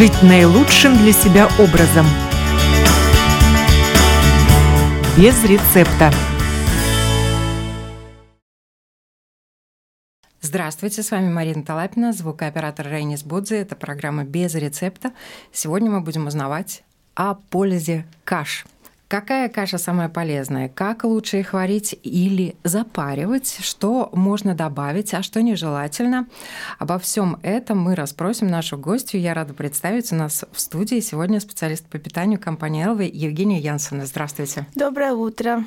жить наилучшим для себя образом. Без рецепта. Здравствуйте, с вами Марина Талапина, звукооператор Рейнис Будзе. Это программа «Без рецепта». Сегодня мы будем узнавать о пользе каш – Какая каша самая полезная? Как лучше их варить или запаривать? Что можно добавить, а что нежелательно? Обо всем этом мы расспросим нашу гостью. Я рада представить у нас в студии сегодня специалист по питанию компании «Элвы» Евгения Янсона. Здравствуйте. Доброе утро.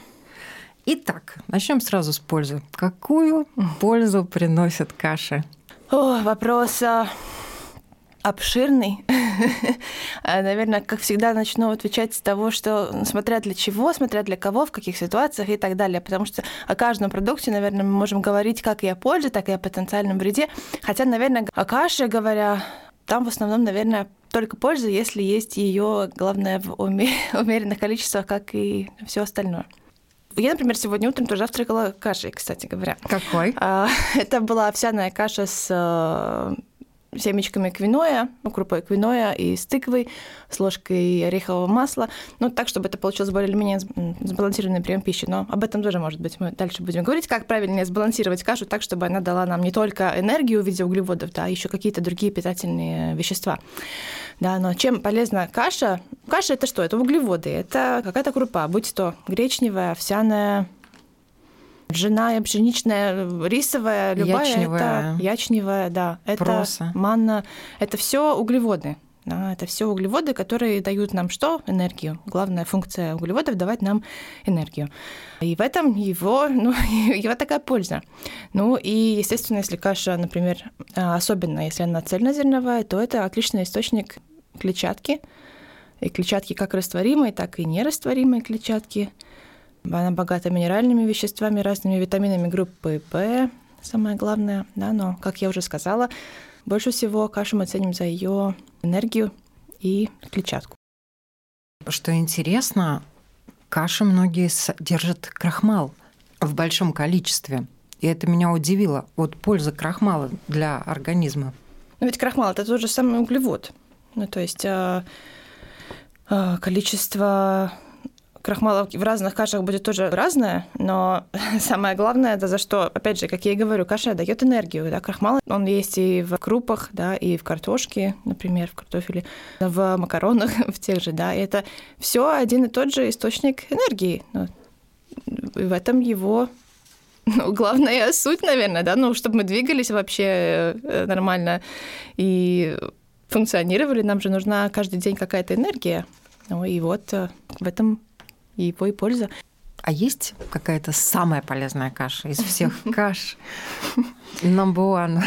Итак, начнем сразу с пользы. Какую пользу приносят каши? О, вопрос а, обширный. А, наверное, как всегда, начну отвечать с того, что смотря для чего, смотря для кого, в каких ситуациях и так далее. Потому что о каждом продукте, наверное, мы можем говорить как и о пользе, так и о потенциальном вреде. Хотя, наверное, о каше говоря, там в основном, наверное, только польза, если есть ее, главное, в умеренных количествах, как и все остальное. Я, например, сегодня утром тоже завтракала кашей, кстати говоря. Какой? А, это была овсяная каша с э, семечками квиноя, ну, крупой квиноя и с тыквой, с ложкой орехового масла, ну, так, чтобы это получилось более или менее сбалансированный прием пищи. Но об этом тоже, может быть, мы дальше будем говорить, как правильнее сбалансировать кашу так, чтобы она дала нам не только энергию в виде углеводов, да, а еще какие-то другие питательные вещества. Да, но чем полезна каша? Каша – это что? Это углеводы, это какая-то крупа, будь то гречневая, овсяная, ржаная, пшеничная, рисовая, любая, ячневая, это ячневая, да, это проса. манна, это все углеводы. Да, это все углеводы, которые дают нам что? Энергию. Главная функция углеводов – давать нам энергию. И в этом его, ну, его такая польза. Ну и, естественно, если каша, например, особенно если она цельнозерновая, то это отличный источник клетчатки. И клетчатки как растворимой, так и нерастворимой клетчатки – она богата минеральными веществами, разными витаминами группы П, самое главное, да, но, как я уже сказала, больше всего кашу мы ценим за ее энергию и клетчатку. Что интересно, каши многие содержат крахмал в большом количестве. И это меня удивило. Вот польза крахмала для организма. Но ведь крахмал это тот же самый углевод. Ну, то есть а, а, количество крахмала в разных кашах будет тоже разное, но самое главное, это за что, опять же, как я и говорю, каша дает энергию. Да? Крахмал, он есть и в крупах, да, и в картошке, например, в картофеле, в макаронах, в тех же, да, и это все один и тот же источник энергии. Ну, и в этом его ну, главная суть, наверное, да, ну, чтобы мы двигались вообще э, нормально и функционировали, нам же нужна каждый день какая-то энергия. Ну и вот э, в этом и его и польза. А есть какая-то самая полезная каша из всех каш? Number one.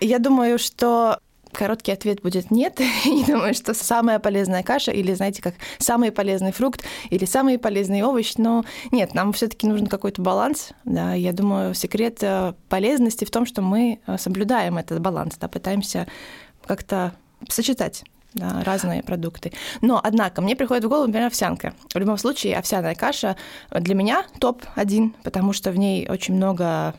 Я думаю, что короткий ответ будет нет. Не думаю, что самая полезная каша или, знаете, как самый полезный фрукт или самый полезный овощ. Но нет, нам все-таки нужен какой-то баланс. Да. Я думаю, секрет э, полезности в том, что мы э, соблюдаем этот баланс, да, пытаемся как-то сочетать да, разные продукты. Но, однако, мне приходит в голову, например, овсянка. В любом случае, овсяная каша для меня топ-1, потому что в ней очень много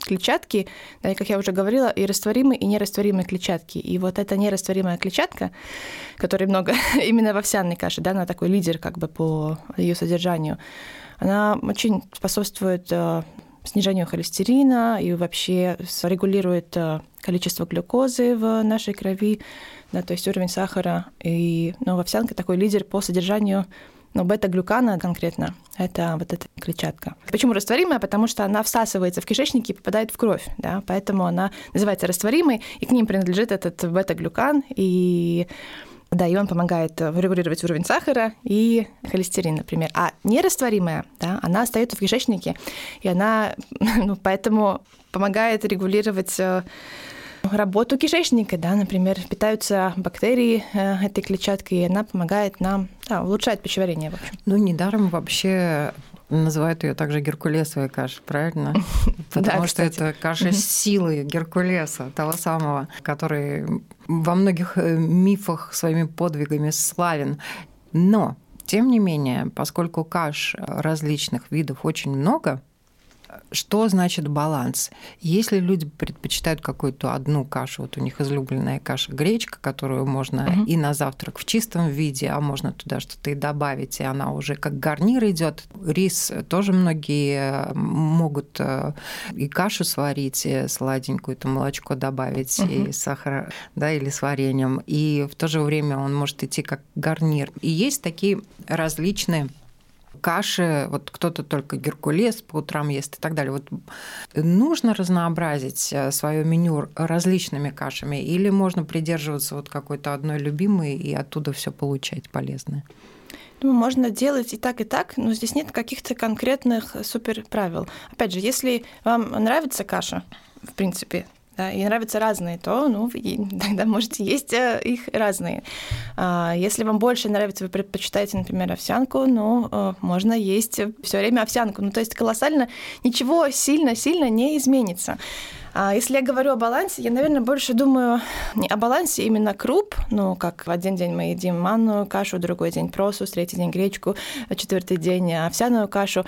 клетчатки, да, и, как я уже говорила, и растворимые, и нерастворимые клетчатки. И вот эта нерастворимая клетчатка, которой много именно в овсяной каше, да, она такой лидер как бы по ее содержанию, она очень способствует э, снижению холестерина и вообще регулирует э, количество глюкозы в нашей крови, да, то есть уровень сахара. И ну, овсянка такой лидер по содержанию ну, бета-глюкана конкретно – это вот эта клетчатка. Почему растворимая? Потому что она всасывается в кишечнике и попадает в кровь, да, поэтому она называется растворимой, и к ним принадлежит этот бета-глюкан, и да, и он помогает регулировать уровень сахара и холестерин, например. А нерастворимая, да, она остается в кишечнике, и она ну, поэтому помогает регулировать э, работу кишечника, да, например, питаются бактерии э, этой клетчаткой, и она помогает нам да, улучшать пищеварение, в общем. Ну, недаром вообще называют ее также геркулесовой кашей, правильно? Потому что это каша силы Геркулеса, того самого, который во многих э, мифах своими подвигами славен. Но, тем не менее, поскольку каш различных видов очень много, Что значит баланс? Если люди предпочитают какую-то одну кашу, вот у них излюбленная каша гречка, которую можно угу. и на завтрак в чистом виде, а можно туда что-то и добавить, и она уже как гарнир идет. Рис тоже многие могут э, и кашу сварить, и сладенькую, это молочко добавить, угу. и сахар, да, или с вареньем. И в то же время он может идти как гарнир. И есть такие различные каши, вот кто-то только геркулес по утрам ест и так далее. Вот нужно разнообразить э, свое меню различными кашами или можно придерживаться вот какой-то одной любимой и оттуда все получать полезное? Ну, можно делать и так, и так, но здесь нет каких-то конкретных супер правил. Опять же, если вам нравится каша, в принципе, и нравятся разные, то ну, тогда можете есть э, их разные. А, если вам больше нравится, вы предпочитаете, например, овсянку, ну, можно есть все время овсянку. Ну, то есть колоссально ничего сильно-сильно не изменится. А если я говорю о балансе, я, наверное, больше думаю не о балансе именно круп, ну, как в один день мы едим манную кашу, другой день просус, третий день гречку, четвертый день овсяную кашу.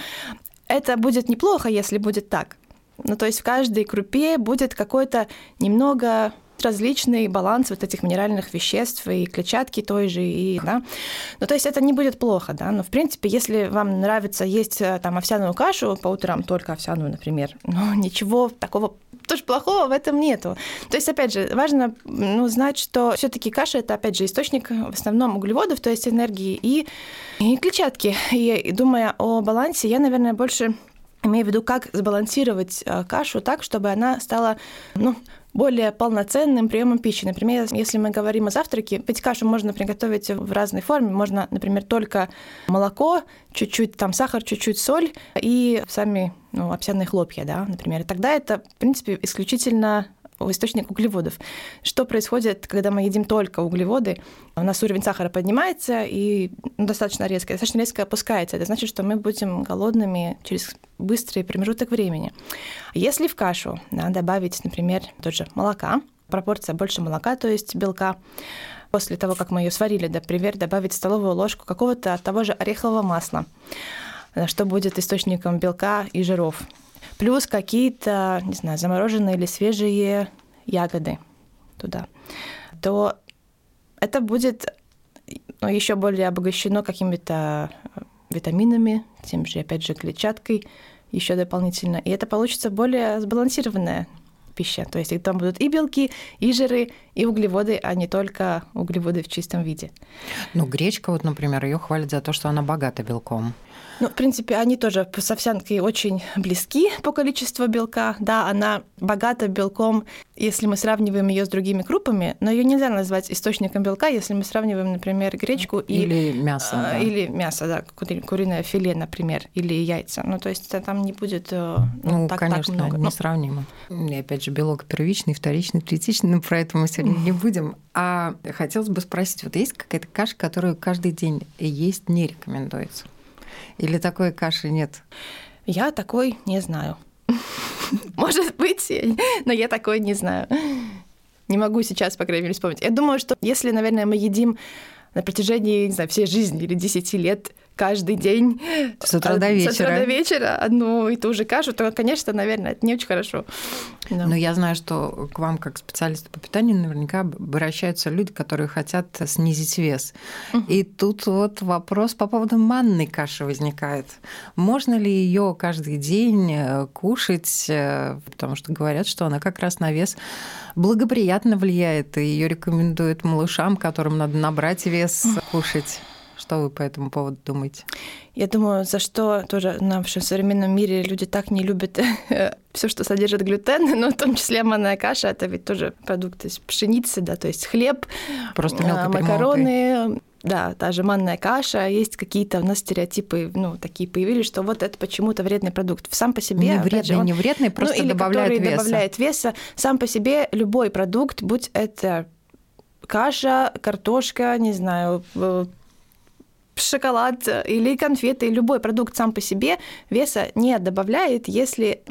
Это будет неплохо, если будет так. Ну, то есть в каждой крупе будет какой-то немного различный баланс вот этих минеральных веществ и клетчатки той же, и, да. Ну, то есть это не будет плохо, да, но, в принципе, если вам нравится есть э, там овсяную кашу по утрам, только овсяную, например, ну, ничего такого тоже плохого в этом нету. То есть, опять же, важно ну, знать, что все таки каша – это, опять же, источник в основном углеводов, то есть энергии и, и клетчатки. И думая о балансе, я, наверное, больше Имею в виду, как сбалансировать э, кашу так, чтобы она стала ну, более полноценным приемом пищи. Например, если мы говорим о завтраке, ведь кашу можно приготовить в разной форме. Можно, например, только молоко, чуть-чуть там сахар, чуть-чуть соль и сами ну, овсяные хлопья, да, например. Тогда это, в принципе, исключительно источник углеводов. Что происходит, когда мы едим только углеводы? У нас уровень сахара поднимается и ну, достаточно резко, достаточно резко опускается. Это значит, что мы будем голодными через быстрый промежуток времени. Если в кашу да, добавить, например, тот же молока, пропорция больше молока, то есть белка, после того, как мы ее сварили, например, добавить столовую ложку какого-то того же орехового масла, что будет источником белка и жиров плюс какие-то, не знаю, замороженные или свежие ягоды туда, то это будет ну, еще более обогащено какими-то витаминами, тем же, опять же, клетчаткой еще дополнительно. И это получится более сбалансированная пища. То есть там будут и белки, и жиры, и углеводы, а не только углеводы в чистом виде. Ну, гречка, вот, например, ее хвалят за то, что она богата белком. Ну, в принципе, они тоже с овсянкой очень близки по количеству белка. Да, она богата белком, если мы сравниваем ее с другими крупами, но ее нельзя назвать источником белка, если мы сравниваем, например, гречку или и, мясо. А, да. Или мясо, да, куриное филе, например, или яйца. Ну, то есть там не будет э, ну, так, конечно, так много. несравнимо. И опять же, белок первичный, вторичный, третичный, но про это мы сегодня не будем. А хотелось бы спросить, вот есть какая-то каша, которую каждый день есть не рекомендуется? Или такой каши нет? Я такой не знаю. Может быть, но я такой не знаю. Не могу сейчас, по крайней мере, вспомнить. Я думаю, что если, наверное, мы едим на протяжении, не знаю, всей жизни или 10 лет каждый день с утра до вечера, с утра до вечера одну и ту же кашу, то, конечно, наверное, это не очень хорошо. Да. Но я знаю, что к вам, как специалисту по питанию, наверняка обращаются люди, которые хотят снизить вес. Угу. И тут вот вопрос по поводу манной каши возникает. Можно ли ее каждый день э, кушать, э, потому что говорят, что она как раз на вес благоприятно влияет, и ее рекомендуют малышам, которым надо набрать вес, кушать. Что вы по этому поводу думаете? Я думаю, за что тоже в нашем современном мире люди так не любят все, что содержит глютен, но в том числе манная каша, это ведь тоже продукт из пшеницы, да, то есть хлеб, Просто а, макароны, да, та же манная каша, есть какие-то у нас стереотипы, ну, такие появились, что вот это почему-то вредный продукт. Сам по себе... Не вредный, же, он, не вредный, просто ну, или добавляет веса. добавляет веса. Сам по себе любой продукт, будь это каша, картошка, не знаю, шоколад или конфеты, любой продукт сам по себе веса не добавляет, если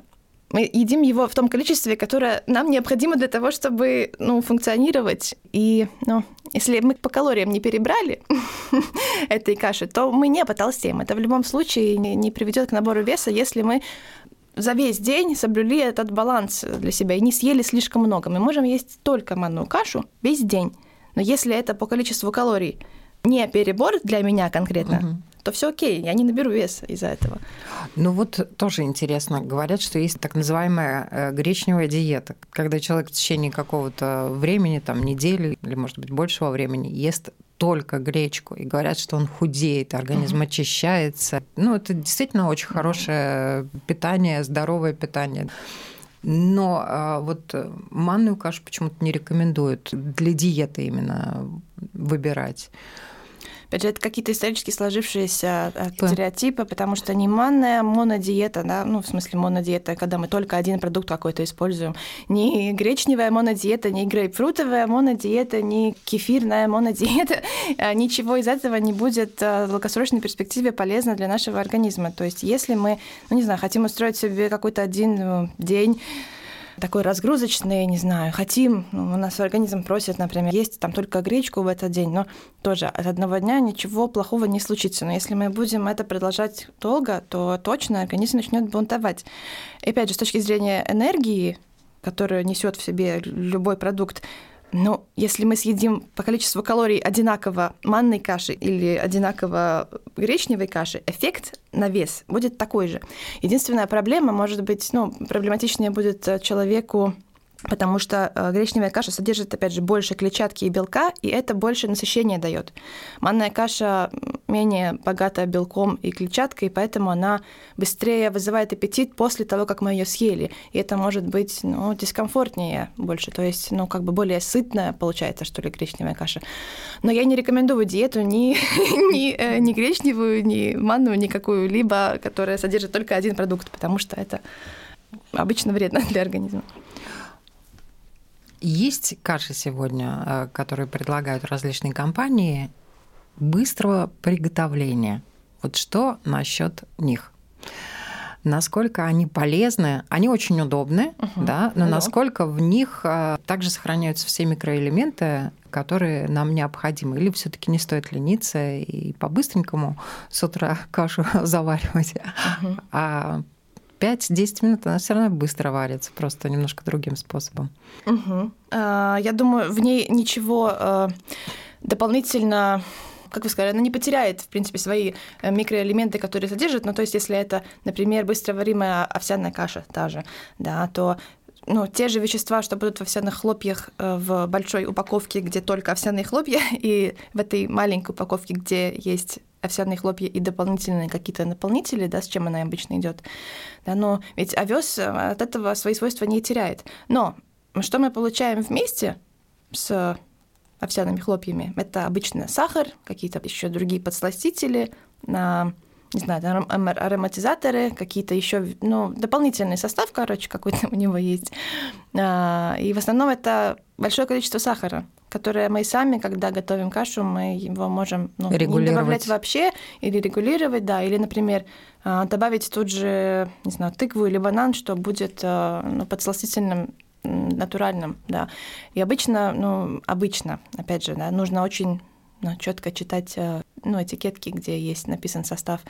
мы едим его в том количестве, которое нам необходимо для того, чтобы ну, функционировать. И ну, если мы по калориям не перебрали этой каши, то мы не потолстеем. Это в любом случае не приведет к набору веса, если мы за весь день соблюли этот баланс для себя и не съели слишком много. Мы можем есть только манную кашу весь день. Но если это по количеству калорий не перебор для меня конкретно, угу. то все окей, я не наберу вес из-за этого. Ну вот тоже интересно, говорят, что есть так называемая э, гречневая диета, когда человек в течение какого-то времени, там недели или, может быть, большего времени ест только гречку и говорят, что он худеет, организм uh-huh. очищается. Ну, это действительно очень хорошее питание, здоровое питание. Но а, вот манную кашу почему-то не рекомендуют для диеты именно выбирать. Опять же, это какие-то исторически сложившиеся э, стереотипы, потому что не манная монодиета, да, ну, в смысле монодиета, когда мы только один продукт какой-то используем, не гречневая монодиета, не грейпфрутовая монодиета, не кефирная монодиета, э, ничего из этого не будет э, в долгосрочной перспективе полезно для нашего организма. То есть если мы, ну, не знаю, хотим устроить себе какой-то один день такой разгрузочный, не знаю, хотим, ну, у нас организм просит, например, есть там только гречку в этот день, но тоже от одного дня ничего плохого не случится. Но если мы будем это продолжать долго, то точно организм начнет бунтовать. И опять же, с точки зрения энергии, которую несет в себе любой продукт, но если мы съедим по количеству калорий одинаково манной каши или одинаково гречневой каши, эффект на вес будет такой же. Единственная проблема может быть, ну, проблематичнее будет э, человеку потому что э, гречневая каша содержит, опять же, больше клетчатки и белка, и это больше насыщения дает. Манная каша менее богата белком и клетчаткой, поэтому она быстрее вызывает аппетит после того, как мы ее съели. И это может быть ну, дискомфортнее больше, то есть ну, как бы более сытная получается, что ли, гречневая каша. Но я не рекомендую диету ни, ни, э, ни гречневую, ни манную, никакую, либо которая содержит только один продукт, потому что это обычно вредно для организма. Есть каши сегодня, э, которые предлагают различные компании быстрого приготовления. Вот что насчет них? Насколько они полезны? Они очень удобны, угу. да, но Алло. насколько в них э, также сохраняются все микроэлементы, которые нам необходимы? Или все-таки не стоит лениться и по-быстренькому с утра кашу заваривать, угу. а 5-10 минут она все равно быстро варится, просто немножко другим способом. Угу. Я думаю, в ней ничего а, дополнительно как вы сказали, она не потеряет, в принципе, свои э, микроэлементы, которые содержит. Ну, то есть, если это, например, быстроваримая овсяная каша та же, да, то ну, те же вещества, что будут в овсяных хлопьях э, в большой упаковке, где только овсяные хлопья, и в этой маленькой упаковке, где есть овсяные хлопья и дополнительные какие-то наполнители, да, с чем она обычно идет. Да, но ведь овес э, от этого свои свойства не теряет. Но что мы получаем вместе с овсяными хлопьями? Это обычно сахар, какие-то еще другие подсластители, не знаю, ароматизаторы, какие-то еще, ну, дополнительный состав, короче, какой-то у него есть. А, и в основном это большое количество сахара, которое мы сами, когда готовим кашу, мы его можем ну, не добавлять вообще или регулировать, да, или, например, а, добавить тут же, не знаю, тыкву или банан, что будет а, ну, подсластительным натуральным, да. И обычно, ну, обычно, опять же, да, нужно очень ну, четко читать ну, этикетки, где есть написан состав.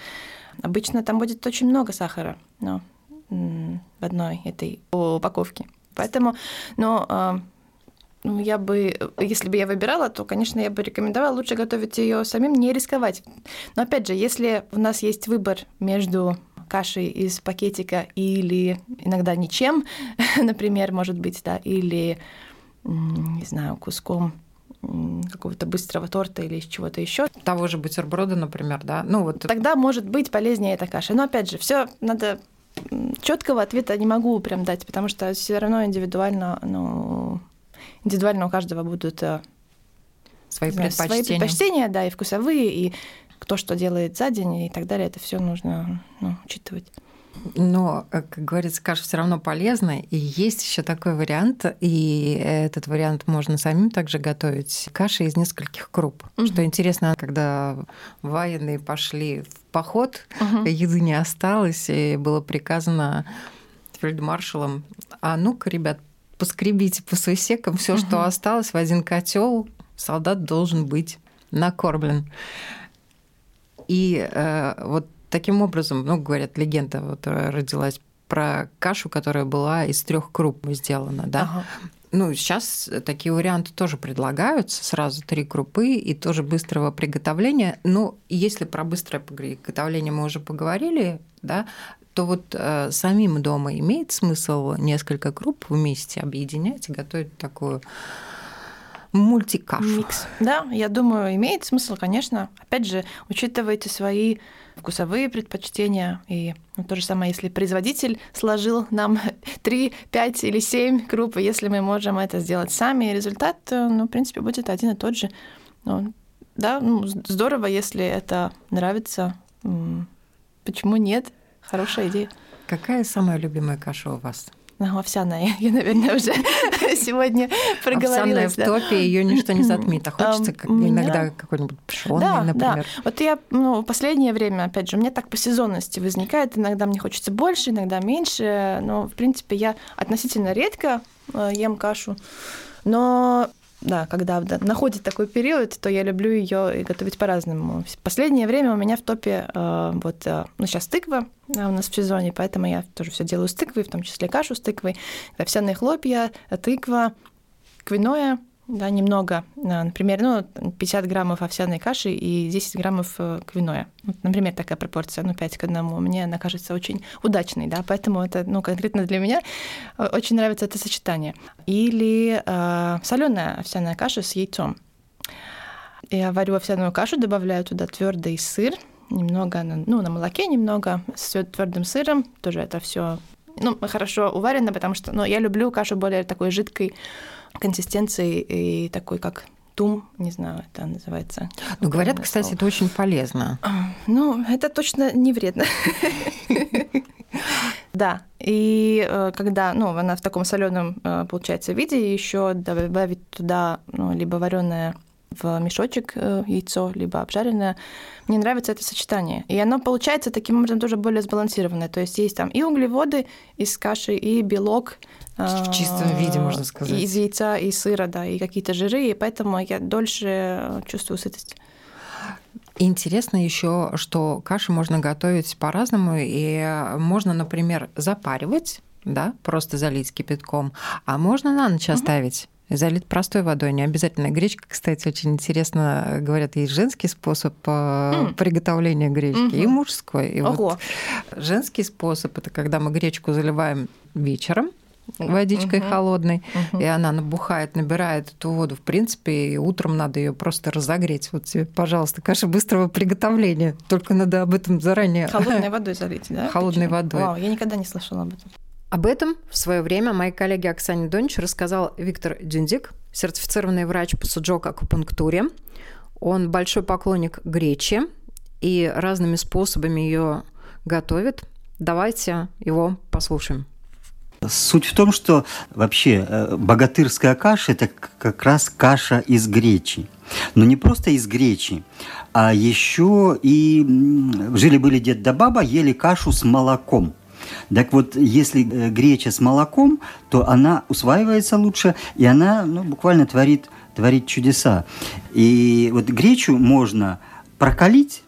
Обычно там будет очень много сахара ну, в одной этой упаковке. Поэтому, но а, ну, я бы, если бы я выбирала, то, конечно, я бы рекомендовала лучше готовить ее самим, не рисковать. Но опять же, если у нас есть выбор между кашей из пакетика или иногда ничем, например, может быть, да, или, не знаю, куском какого-то быстрого торта или из чего-то еще. Того же бутерброда, например, да? Ну вот. Тогда может быть полезнее эта каша. Но опять же, все надо четкого ответа не могу прям дать, потому что все равно индивидуально, ну, индивидуально у каждого будут э, свои предпочтения. Свои предпочтения, да, и вкусовые, и кто что делает за день и так далее. Это все нужно ну, учитывать. Но, как говорится, каша все равно полезна. И есть еще такой вариант, и этот вариант можно самим также готовить. Каша из нескольких круп. Угу. Что интересно, когда военные пошли в поход, угу. еды не осталось, и было приказано фельдмаршалом, а ну-ка, ребят, поскребите по сусекам все, угу. что осталось в один котел, солдат должен быть накормлен. И э, вот таким образом, ну, говорят, легенда вот родилась про кашу, которая была из трех круп сделана, да? Ага. Ну, сейчас такие варианты тоже предлагаются, сразу три крупы и тоже быстрого приготовления. Но если про быстрое приготовление мы уже поговорили, да, то вот э, самим дома имеет смысл несколько круп вместе объединять и готовить такую мультикашу. Микс. Да, я думаю, имеет смысл, конечно. Опять же, учитывайте свои вкусовые предпочтения. И ну, то же самое, если производитель сложил нам 3, 5 или 7 круп, если мы можем это сделать сами, результат, э, ну, в принципе, будет один и тот же. Ну, да, ну, здорово, если это нравится. Почему нет? Хорошая идея. Какая самая любимая каша у вас? Ну, овсяная, я, наверное, уже сегодня проговорилась. Овсяная в топе, ее ничто не затмит. А хочется как, иногда какой-нибудь пшённый, да, например. Да. Вот я ну, в последнее время, опять же, у меня так по сезонности возникает. Иногда мне хочется больше, иногда меньше. Но, в принципе, я относительно редко э, ем кашу. Но да, когда да, находит такой период, то я люблю ее готовить по-разному. В последнее время у меня в топе э, вот, э, ну сейчас тыква э, у нас в сезоне, поэтому я тоже все делаю с тыквой, в том числе кашу с тыквой, овсяные хлопья, тыква, квиноя, да, немного, а, например, ну, 50 граммов овсяной каши и 10 граммов э, квиноя. Вот, например, такая пропорция, ну, 5 к 1. Мне она кажется очень удачной, да, поэтому это, ну, конкретно для меня э, очень нравится это сочетание. Или э, соленая овсяная каша с яйцом. Я варю овсяную кашу, добавляю туда твердый сыр, немного, ну, на молоке немного, с твердым сыром, тоже это все ну, хорошо уварено, потому что ну, я люблю кашу более такой жидкой, консистенции и такой, как тум, не знаю, это называется. Ну, говорят, кстати, слово. это очень полезно. А, ну, это точно не вредно. Да, и э, когда, ну, она в таком соленом э, получается виде, еще добавить туда, ну, либо вареное в мешочек э, яйцо, либо обжаренное. Мне нравится это сочетание. И оно получается таким образом тоже более сбалансированное. То есть есть там и углеводы из каши, и белок. В чистом виде, можно сказать. Из яйца, и сыра, да, и какие-то жиры. И поэтому я дольше чувствую сытость. Интересно еще, что каши можно готовить по-разному, и можно, например, запаривать, да, просто залить кипятком, а можно на ночь оставить залит простой водой, не обязательно гречка. Кстати, очень интересно, говорят, есть женский способ mm. приготовления гречки mm-hmm. и мужской. И Ого. вот женский способ это когда мы гречку заливаем вечером, водичкой uh-huh. холодной, uh-huh. и она набухает, набирает эту воду. В принципе, и утром надо ее просто разогреть. Вот тебе, пожалуйста, каша быстрого приготовления. Только надо об этом заранее. Холодной водой залить, да? Холодной водой. Вау, я никогда не слышала об этом. Об этом в свое время моей коллеге Оксане Донич рассказал Виктор Дюндик, сертифицированный врач по суджок-акупунктуре. Он большой поклонник гречи и разными способами ее готовит. Давайте его послушаем. Суть в том, что вообще э, богатырская каша – это как раз каша из гречи. Но не просто из гречи, а еще и жили-были дед да баба, ели кашу с молоком – так вот, если э, греча с молоком, то она усваивается лучше, и она ну, буквально творит, творит чудеса. И вот гречу можно прокалить,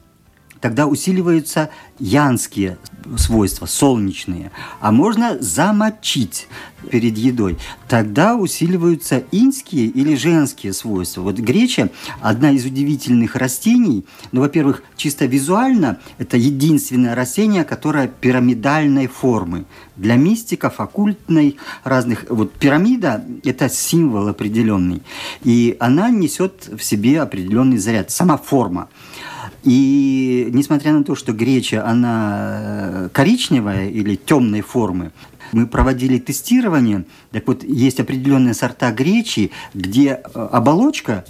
тогда усиливаются янские свойства, солнечные. А можно замочить перед едой. Тогда усиливаются инские или женские свойства. Вот греча – одна из удивительных растений. Ну, во-первых, чисто визуально это единственное растение, которое пирамидальной формы. Для мистиков, оккультной, разных... Вот пирамида – это символ определенный. И она несет в себе определенный заряд. Сама форма. И несмотря на то, что греча, она э, коричневая или темной формы, мы проводили тестирование, так вот, есть определенные сорта гречи, где э, оболочка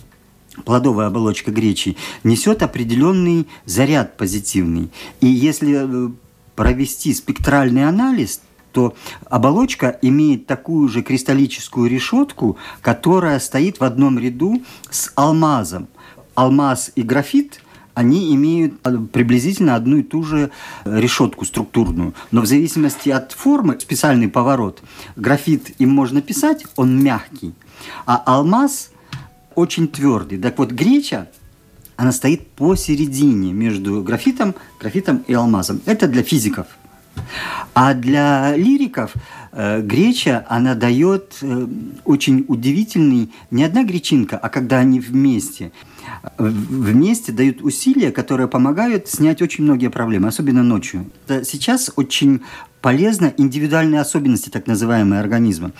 плодовая оболочка гречи несет определенный заряд позитивный. И если э, провести спектральный анализ, то оболочка имеет такую же кристаллическую решетку, которая стоит в одном ряду с алмазом. Алмаз и графит они имеют э, приблизительно одну и ту же э, решетку структурную. Но в зависимости от формы, специальный поворот, графит им можно писать, он мягкий, а алмаз очень твердый. Так вот, греча, она стоит посередине между графитом, графитом и алмазом. Это для физиков. А для лириков э, греча, она дает э, очень удивительный, не одна гречинка, а когда они вместе. Вместе дают усилия, которые помогают снять очень многие проблемы, особенно ночью. Сейчас очень полезно индивидуальные особенности так называемые организма.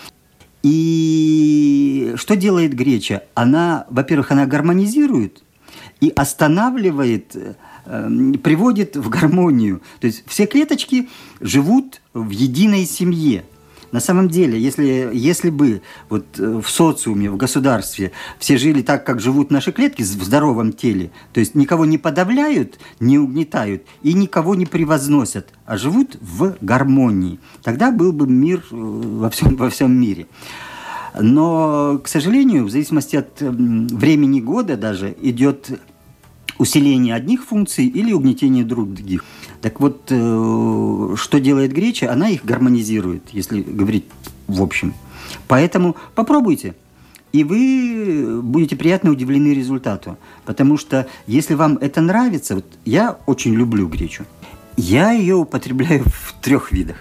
И что делает греча? Она, во-первых, она гармонизирует и останавливает Эм, приводит в гармонию. То есть все клеточки живут в единой семье. На самом деле, если, если бы вот э, в социуме, в государстве все жили так, как живут наши клетки в здоровом теле, то есть никого не подавляют, не угнетают и никого не превозносят, а живут в гармонии, тогда был бы мир э, во всем, во всем мире. Но, к сожалению, в зависимости от времени года даже идет усиление одних функций или угнетение других. Так вот, э, что делает греча? Она их гармонизирует, если говорить в общем. Поэтому попробуйте. И вы будете приятно удивлены результату. Потому что если вам это нравится, вот я очень люблю гречу. Я ее употребляю в трех видах.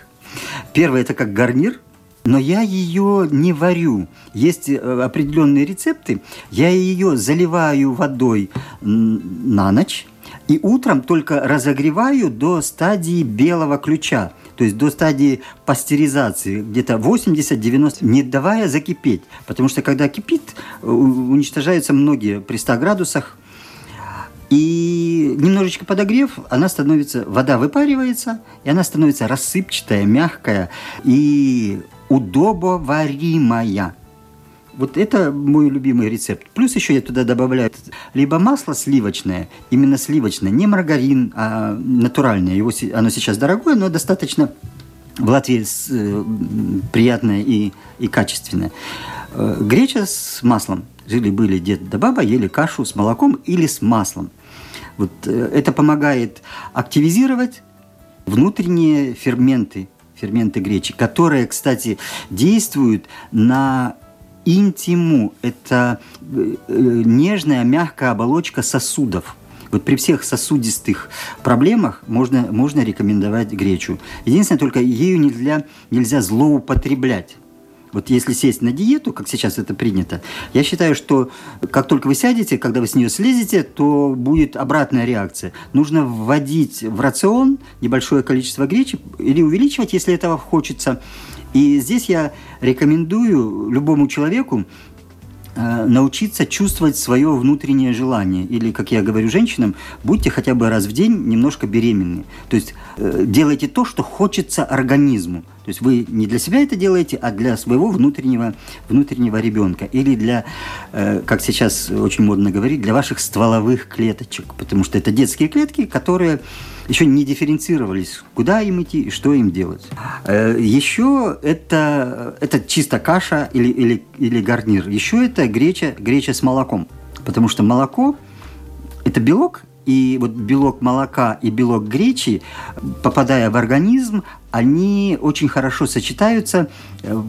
Первое – это как гарнир – но я ее не варю. Есть э, определенные рецепты. Я ее заливаю водой на ночь и утром только разогреваю до стадии белого ключа, то есть до стадии пастеризации, где-то 80-90, не давая закипеть. Потому что когда кипит, э, уничтожаются многие при 100 градусах. И немножечко подогрев, она становится, вода выпаривается, и она становится рассыпчатая, мягкая. И удобоваримая. Вот это мой любимый рецепт. Плюс еще я туда добавляю либо масло сливочное, именно сливочное, не маргарин, а натуральное. Его, оно сейчас дорогое, но достаточно в Латвии э, приятное и, и качественное. Э, греча с маслом. Жили-были дед да баба, ели кашу с молоком или с маслом. Вот э, это помогает активизировать внутренние ферменты ферменты гречи, которые, кстати, действуют на интиму. Это э, э, нежная, мягкая оболочка сосудов. Вот при всех сосудистых проблемах можно, можно рекомендовать гречу. Единственное, только ею нельзя, нельзя злоупотреблять. Вот если сесть на диету, как сейчас это принято, я считаю, что как только вы сядете, когда вы с нее слезете, то будет обратная реакция. Нужно вводить в рацион небольшое количество гречи или увеличивать, если этого хочется. И здесь я рекомендую любому человеку Э, научиться чувствовать свое внутреннее желание. Или, как я говорю женщинам, будьте хотя бы раз в день немножко беременны. То есть э, делайте то, что хочется организму. То есть вы не для себя это делаете, а для своего внутреннего, внутреннего ребенка. Или для, э, как сейчас очень модно говорить, для ваших стволовых клеточек. Потому что это детские клетки, которые еще не дифференцировались, куда им идти и что им делать. Э, еще это, это чисто каша или, или, или гарнир. Еще это греча, греча с молоком. Потому что молоко – это белок, и вот белок молока и белок гречи, попадая в организм, они очень хорошо сочетаются э,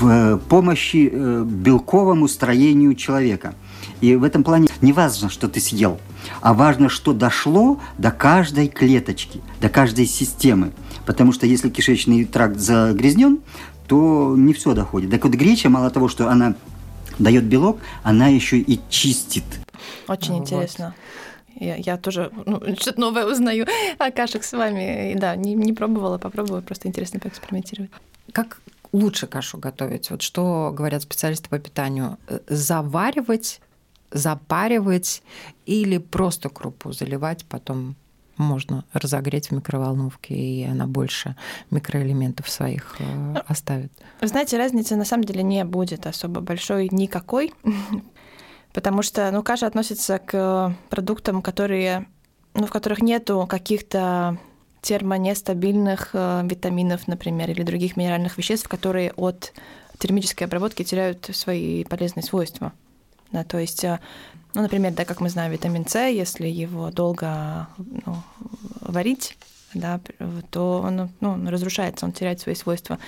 в помощи э, белковому строению человека. И в этом плане не важно, что ты съел, а важно, что дошло до каждой клеточки, до каждой системы. Потому что если кишечный тракт загрязнен, то не все доходит. Так вот греча, мало того, что она дает белок, она еще и чистит. Очень вот. интересно. Я, я тоже ну, что-то новое узнаю о кашах с вами. И да, не, не пробовала, попробую, просто интересно поэкспериментировать. Как лучше кашу готовить? Вот что говорят специалисты по питанию? Э, заваривать запаривать или просто крупу заливать, потом можно разогреть в микроволновке, и она больше микроэлементов своих э, ну, оставит. знаете, разницы на самом деле не будет особо большой никакой, потому что ну, каша относится к продуктам, которые, ну, в которых нету каких-то термонестабильных э, витаминов, например, или других минеральных веществ, которые от термической обработки теряют свои полезные свойства. Да, то есть, э, ну, например, да, как мы знаем, витамин С, если его долго ну, варить, да, то он ну, разрушается, он теряет свои свойства.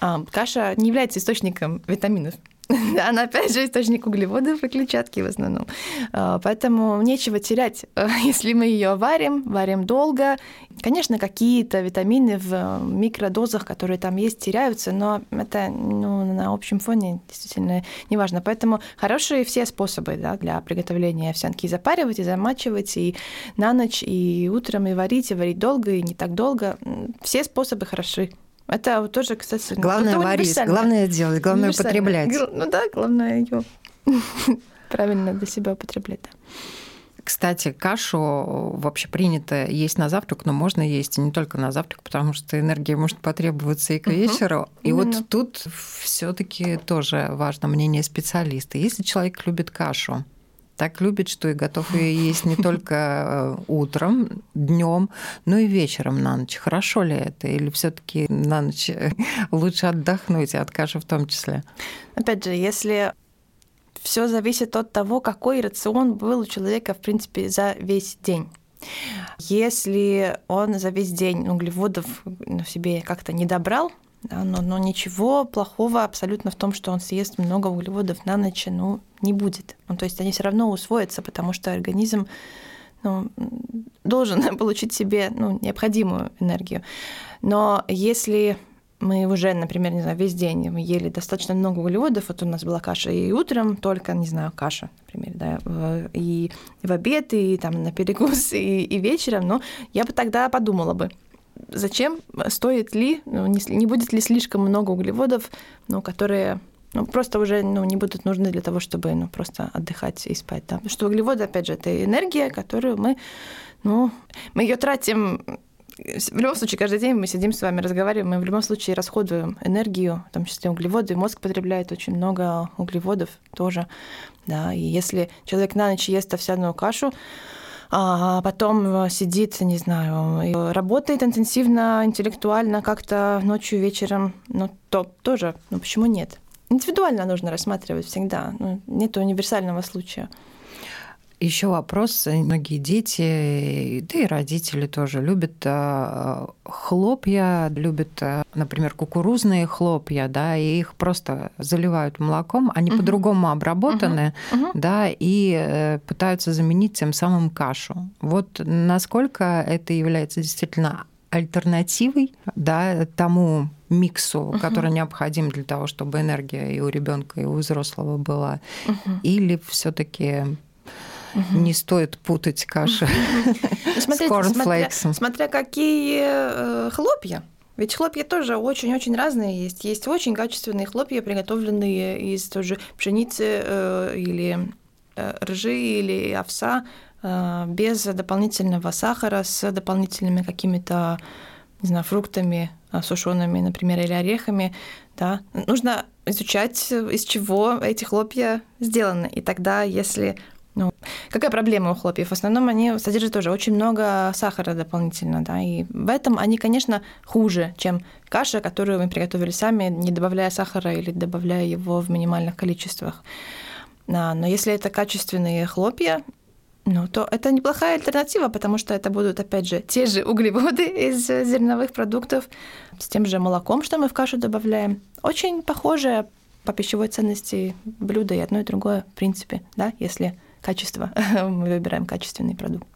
А, каша не является источником витаминов. Она, опять же, источник углеводов и клетчатки в основном. А, поэтому нечего терять, если мы ее варим, варим долго. Конечно, какие-то витамины в микродозах, которые там есть, теряются, но это ну, на общем фоне действительно не важно. Поэтому хорошие все способы да, для приготовления овсянки. И запаривать, и замачивать, и на ночь, и утром, и варить, и варить долго, и не так долго. Все способы хороши. Это тоже, кстати, главное варить, главное делать, главное употреблять. Ну да, главное ее правильно для себя употреблять. Да. Кстати, кашу вообще принято есть на завтрак, но можно есть и не только на завтрак, потому что энергия может потребоваться и к вечеру. Угу, и именно. вот тут все-таки тоже важно мнение специалиста. Если человек любит кашу, так любит, что и готов ее есть не только э, утром, днем, но и вечером на ночь. Хорошо ли это? Или все-таки на ночь лучше отдохнуть от каши в том числе? Опять же, если все зависит от того, какой рацион был у человека, в принципе, за весь день. Если он за весь день углеводов на себе как-то не добрал, да, но, но ничего плохого абсолютно в том, что он съест много углеводов на ночь, ну, не будет. Ну, то есть они все равно усвоятся, потому что организм ну, должен получить себе ну, необходимую энергию. Но если мы уже, например, не знаю, весь день мы ели достаточно много углеводов, вот у нас была каша и утром только, не знаю, каша, например, да, и в обед, и там на перекус, и, и вечером, но я бы тогда подумала бы, зачем, стоит ли, ну, не, не будет ли слишком много углеводов, ну, которые ну, просто уже ну, не будут нужны для того, чтобы ну, просто отдыхать и спать. Да. Что углеводы, опять же, это энергия, которую мы, ну, мы ее тратим в любом случае, каждый день мы сидим с вами, разговариваем, мы в любом случае расходуем энергию, в том числе углеводы. Мозг потребляет очень много углеводов тоже. Да. И если человек на ночь ест овсяную кашу, а потом сидит, не знаю, работает интенсивно, интеллектуально как-то ночью, вечером, ну, то тоже, ну, почему нет? Индивидуально нужно рассматривать всегда, ну, нет универсального случая. Еще вопрос. Многие дети, да и родители тоже любят э, хлопья, любят, э, например, кукурузные хлопья, да, и их просто заливают молоком, они угу. по-другому обработаны, угу. да, и э, пытаются заменить тем самым кашу. Вот насколько это является действительно альтернативой да, тому миксу, uh-huh. который необходим для того, чтобы энергия и у ребенка, и у взрослого была, uh-huh. или все-таки Угу. Не стоит путать каши ну, с корнфлейксом. Смотря, какие э, хлопья. Ведь хлопья тоже очень-очень разные есть. Есть очень качественные хлопья, приготовленные из тоже пшеницы э, или э, ржи или овса, без дополнительного сахара, с дополнительными какими-то, не знаю, фруктами сушеными, например, или орехами. Да. Нужно изучать, из чего эти хлопья сделаны. И тогда, если ну, какая проблема у хлопьев? В основном они содержат тоже очень много сахара дополнительно, да, и в этом они, конечно, хуже, чем каша, которую мы приготовили сами, не добавляя сахара или добавляя его в минимальных количествах. Да, но если это качественные хлопья, ну, то это неплохая альтернатива, потому что это будут, опять же, те же углеводы из зерновых продуктов с тем же молоком, что мы в кашу добавляем. Очень похожее по пищевой ценности блюдо и одно и другое, в принципе, да, если качество. Мы выбираем качественный продукт.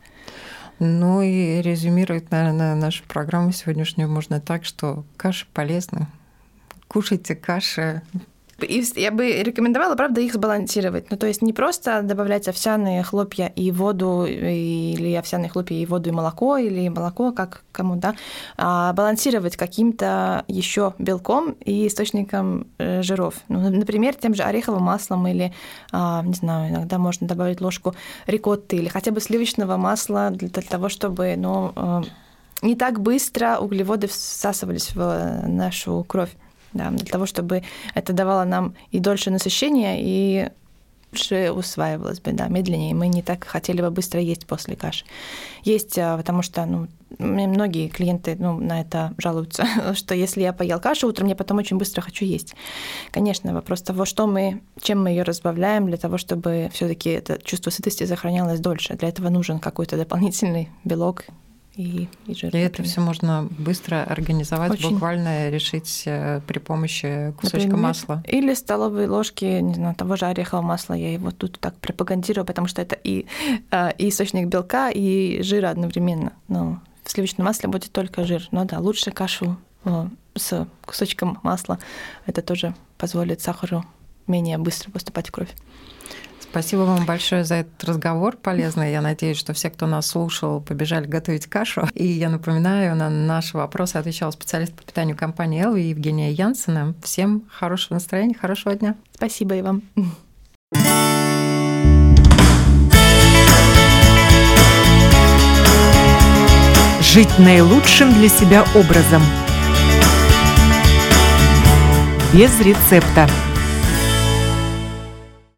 Ну и резюмировать, наверное, нашу программу сегодняшнюю можно так, что каши полезны. Кушайте каши, и я бы рекомендовала, правда, их сбалансировать. Ну, то есть не просто добавлять овсяные хлопья и воду, или овсяные хлопья и воду и молоко, или молоко, как кому, да, а балансировать каким-то еще белком и источником э, жиров. Ну, например, тем же ореховым маслом или, а, не знаю, иногда можно добавить ложку рикотты или хотя бы сливочного масла для того, чтобы, ну, э, не так быстро углеводы всасывались в нашу кровь да, для того, чтобы это давало нам и дольше насыщения, и лучше усваивалось бы, да, медленнее. Мы не так хотели бы быстро есть после каши. Есть, а, потому что, ну, многие клиенты ну, на это жалуются, что если я поел кашу утром, я потом очень быстро хочу есть. Конечно, вопрос того, что мы, чем мы ее разбавляем для того, чтобы все-таки это чувство сытости сохранялось дольше. Для этого нужен какой-то дополнительный белок и, и жир. И это все можно быстро организовать, Очень. буквально решить э, при помощи кусочка Например, масла. Или столовые ложки, не знаю, того же орехового масла. Я его тут так пропагандирую, потому что это и, а, и источник белка, и жира одновременно. Но в сливочном масле будет только жир. Но да, лучше кашу э, с кусочком масла. Это тоже позволит сахару менее быстро поступать в кровь. Спасибо вам большое за этот разговор полезный. Я надеюсь, что все, кто нас слушал, побежали готовить кашу. И я напоминаю, на наши вопросы отвечал специалист по питанию компании «Элви» Евгения Янсена. Всем хорошего настроения, хорошего дня. Спасибо и вам. Жить наилучшим для себя образом. Без рецепта.